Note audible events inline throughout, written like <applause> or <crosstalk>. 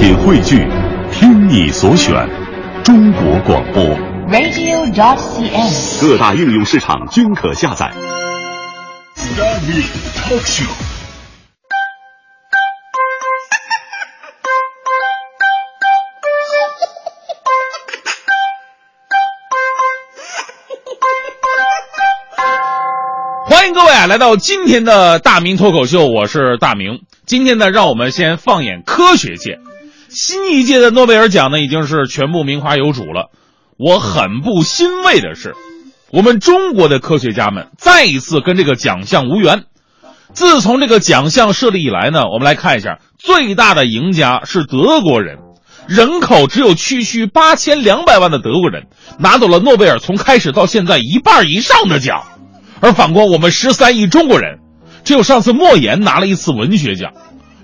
品汇聚，听你所选，中国广播。radio.dot.cn，。各大应用市场均可下载。Family Talk Show。欢迎各位啊，来到今天的大明脱口秀，我是大明。今天呢，让我们先放眼科学界，新一届的诺贝尔奖呢，已经是全部名花有主了。我很不欣慰的是，我们中国的科学家们再一次跟这个奖项无缘。自从这个奖项设立以来呢，我们来看一下，最大的赢家是德国人，人口只有区区八千两百万的德国人，拿走了诺贝尔从开始到现在一半以上的奖。而反观我们十三亿中国人，只有上次莫言拿了一次文学奖。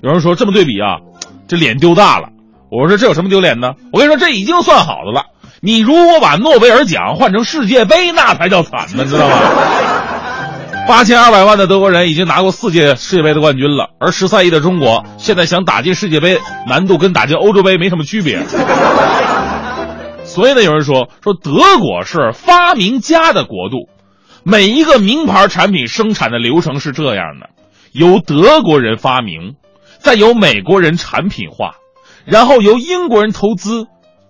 有人说这么对比啊，这脸丢大了。我说这有什么丢脸的？我跟你说，这已经算好的了。你如果把诺贝尔奖换成世界杯，那才叫惨呢，知道吗？<laughs> 八千二百万的德国人已经拿过四届世界杯的冠军了，而十三亿的中国现在想打进世界杯，难度跟打进欧洲杯没什么区别。<laughs> 所以呢，有人说说德国是发明家的国度。每一个名牌产品生产的流程是这样的：由德国人发明，再由美国人产品化，然后由英国人投资，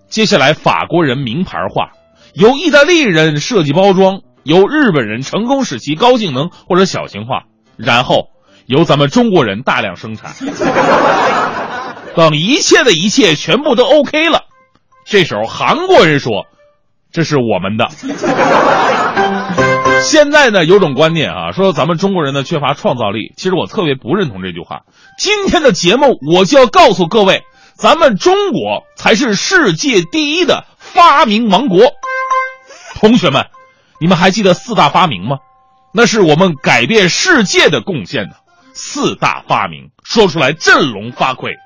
接下来法国人名牌化，由意大利人设计包装，由日本人成功使其高性能或者小型化，然后由咱们中国人大量生产。<laughs> 等一切的一切全部都 OK 了，这时候韩国人说：“这是我们的。<laughs> ”现在呢，有种观念啊，说咱们中国人呢缺乏创造力。其实我特别不认同这句话。今天的节目我就要告诉各位，咱们中国才是世界第一的发明王国。同学们，你们还记得四大发明吗？那是我们改变世界的贡献呢。四大发明说出来振聋发聩。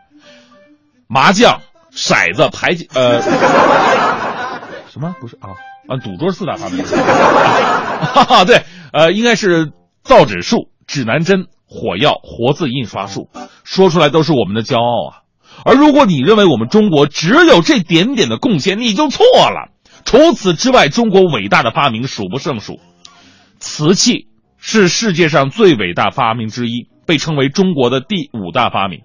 麻将、骰子、牌呃，<laughs> 什么不是啊？啊，赌桌四大发明，哈哈，对，呃，应该是造纸术、指南针、火药、活字印刷术，说出来都是我们的骄傲啊。而如果你认为我们中国只有这点点的贡献，你就错了。除此之外，中国伟大的发明数不胜数。瓷器是世界上最伟大发明之一，被称为中国的第五大发明。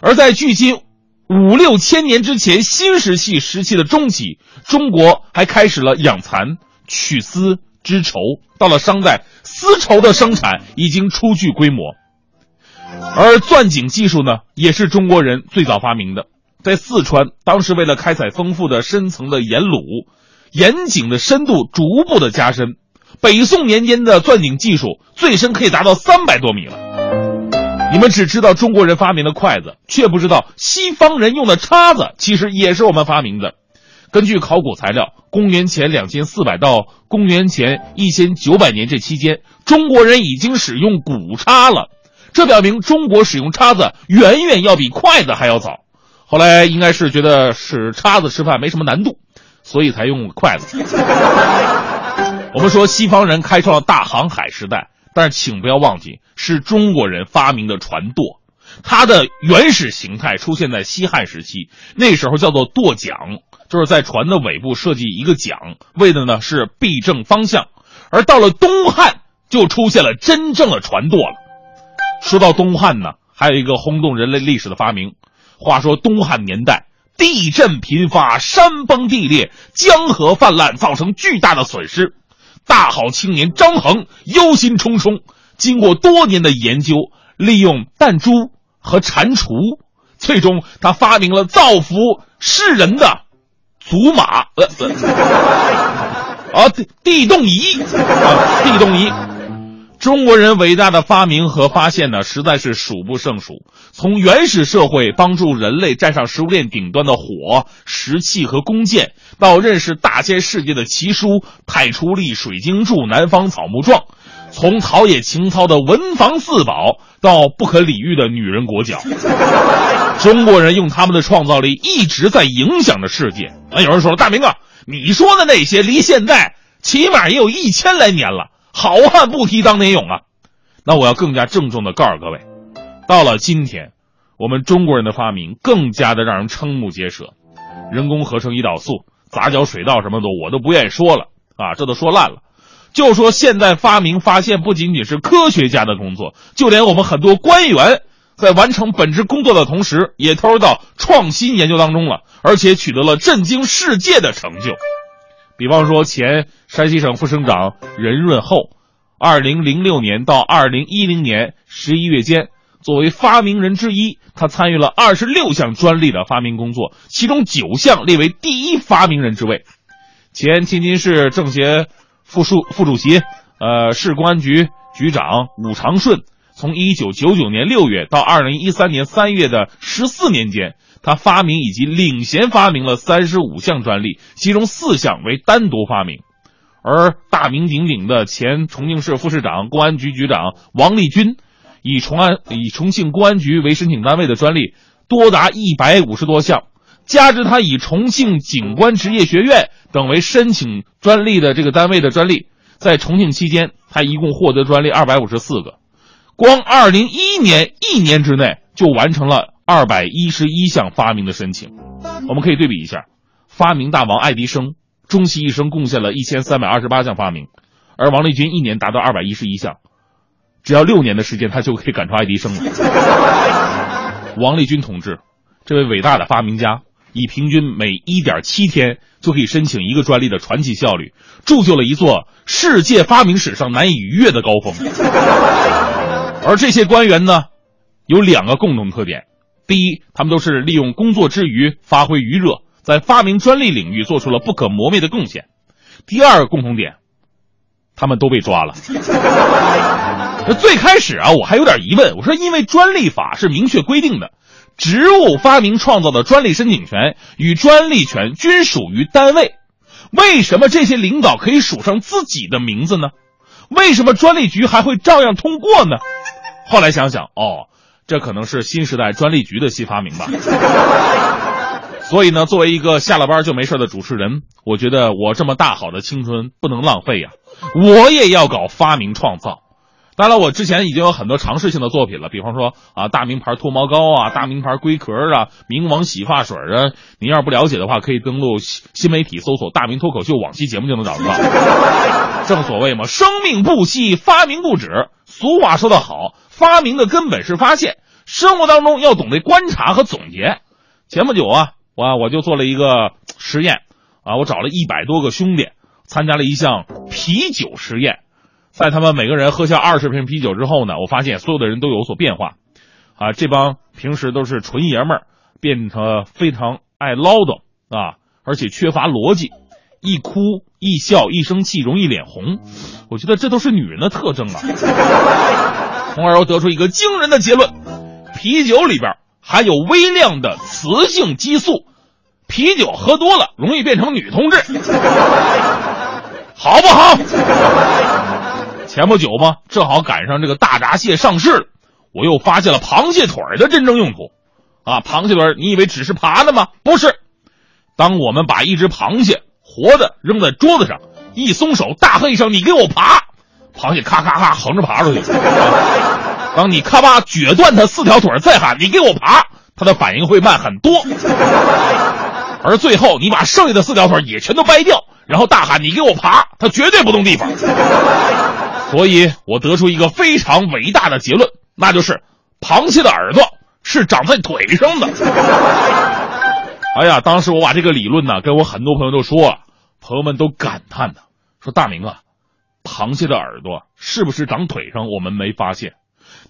而在距今五六千年之前，新石器时期的中期，中国还开始了养蚕、取丝、织绸。到了商代，丝绸的生产已经初具规模。而钻井技术呢，也是中国人最早发明的。在四川，当时为了开采丰富的深层的盐卤，盐井的深度逐步的加深。北宋年间的钻井技术最深可以达到三百多米了。你们只知道中国人发明的筷子，却不知道西方人用的叉子其实也是我们发明的。根据考古材料，公元前两千四百到公元前一千九百年这期间，中国人已经使用骨叉了。这表明中国使用叉子远远要比筷子还要早。后来应该是觉得使叉子吃饭没什么难度，所以才用筷子。我们说西方人开创了大航海时代。但是请不要忘记，是中国人发明的船舵，它的原始形态出现在西汉时期，那时候叫做舵桨，就是在船的尾部设计一个桨，为的呢是避正方向。而到了东汉，就出现了真正的船舵了。说到东汉呢，还有一个轰动人类历史的发明。话说东汉年代，地震频发，山崩地裂，江河泛滥，造成巨大的损失。大好青年张衡忧心忡忡，经过多年的研究，利用弹珠和蟾蜍，最终他发明了造福世人的祖马，呃，呃 <laughs> 啊地地动仪，啊地动仪。中国人伟大的发明和发现呢，实在是数不胜数。从原始社会帮助人类站上食物链顶端的火、石器和弓箭，到认识大千世界的奇书《太初历》《水经注》《南方草木状》，从陶冶情操的文房四宝到不可理喻的女人裹脚，<laughs> 中国人用他们的创造力一直在影响着世界。啊，有人说了，大明啊，你说的那些离现在起码也有一千来年了。好汉不提当年勇啊！那我要更加郑重的告诉各位，到了今天，我们中国人的发明更加的让人瞠目结舌。人工合成胰岛素、杂交水稻什么的，我都不愿意说了啊，这都说烂了。就说现在发明发现不仅仅是科学家的工作，就连我们很多官员在完成本职工作的同时，也投入到创新研究当中了，而且取得了震惊世界的成就。比方说，前山西省副省长任润厚，二零零六年到二零一零年十一月间。作为发明人之一，他参与了二十六项专利的发明工作，其中九项列为第一发明人之位。前天津市政协副书副主席、呃市公安局局长武长顺，从一九九九年六月到二零一三年三月的十四年间，他发明以及领衔发明了三十五项专利，其中四项为单独发明。而大名鼎鼎的前重庆市副市长、公安局局长王立军。以重安以重庆公安局为申请单位的专利多达一百五十多项，加之他以重庆警官职业学院等为申请专利的这个单位的专利，在重庆期间，他一共获得专利二百五十四个，光二零一一年一年之内就完成了二百一十一项发明的申请。我们可以对比一下，发明大王爱迪生终其一生贡献了一千三百二十八项发明，而王立军一年达到二百一十一项。只要六年的时间，他就可以赶超爱迪生了。王立军同志，这位伟大的发明家，以平均每一点七天就可以申请一个专利的传奇效率，铸就了一座世界发明史上难以逾越的高峰。而这些官员呢，有两个共同特点：第一，他们都是利用工作之余发挥余热，在发明专利领域做出了不可磨灭的贡献；第二个共同点，他们都被抓了。<laughs> 那最开始啊，我还有点疑问。我说，因为专利法是明确规定的，植物发明创造的专利申请权与专利权均属于单位，为什么这些领导可以署上自己的名字呢？为什么专利局还会照样通过呢？后来想想，哦，这可能是新时代专利局的新发明吧。所以呢，作为一个下了班就没事的主持人，我觉得我这么大好的青春不能浪费呀，我也要搞发明创造。当然，我之前已经有很多尝试性的作品了，比方说啊，大名牌脱毛膏啊，大名牌龟壳啊，冥王洗发水啊。您要是不了解的话，可以登录新新媒体搜索“大明脱口秀”往期节目就能找得到。正所谓嘛，生命不息，发明不止。俗话说得好，发明的根本是发现。生活当中要懂得观察和总结。前不久啊，我我就做了一个实验啊，我找了一百多个兄弟参加了一项啤酒实验。在他们每个人喝下二十瓶啤酒之后呢，我发现所有的人都有所变化，啊，这帮平时都是纯爷们儿，变成非常爱唠叨啊，而且缺乏逻辑，一哭一笑一生气容易脸红，我觉得这都是女人的特征啊。<laughs> 从而我得出一个惊人的结论：啤酒里边含有微量的雌性激素，啤酒喝多了容易变成女同志，<laughs> 好不好？前不久嘛，正好赶上这个大闸蟹上市了，我又发现了螃蟹腿的真正用途。啊，螃蟹腿，你以为只是爬的吗？不是。当我们把一只螃蟹活的扔在桌子上，一松手，大喝一声“你给我爬”，螃蟹咔咔咔横着爬出去。<laughs> 当你咔吧撅断它四条腿，再喊“你给我爬”，它的反应会慢很多。而最后你把剩下的四条腿也全都掰掉，然后大喊“你给我爬”，它绝对不动地方。所以我得出一个非常伟大的结论，那就是螃蟹的耳朵是长在腿上的。<laughs> 哎呀，当时我把这个理论呢，跟我很多朋友都说了，朋友们都感叹呢，说大明啊，螃蟹的耳朵是不是长腿上？我们没发现，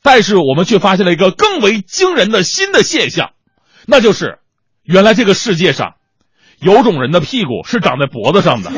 但是我们却发现了一个更为惊人的新的现象，那就是原来这个世界上有种人的屁股是长在脖子上的。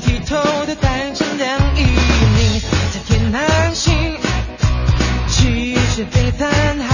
剔透的单身凉意，你在天南星，气势非凡。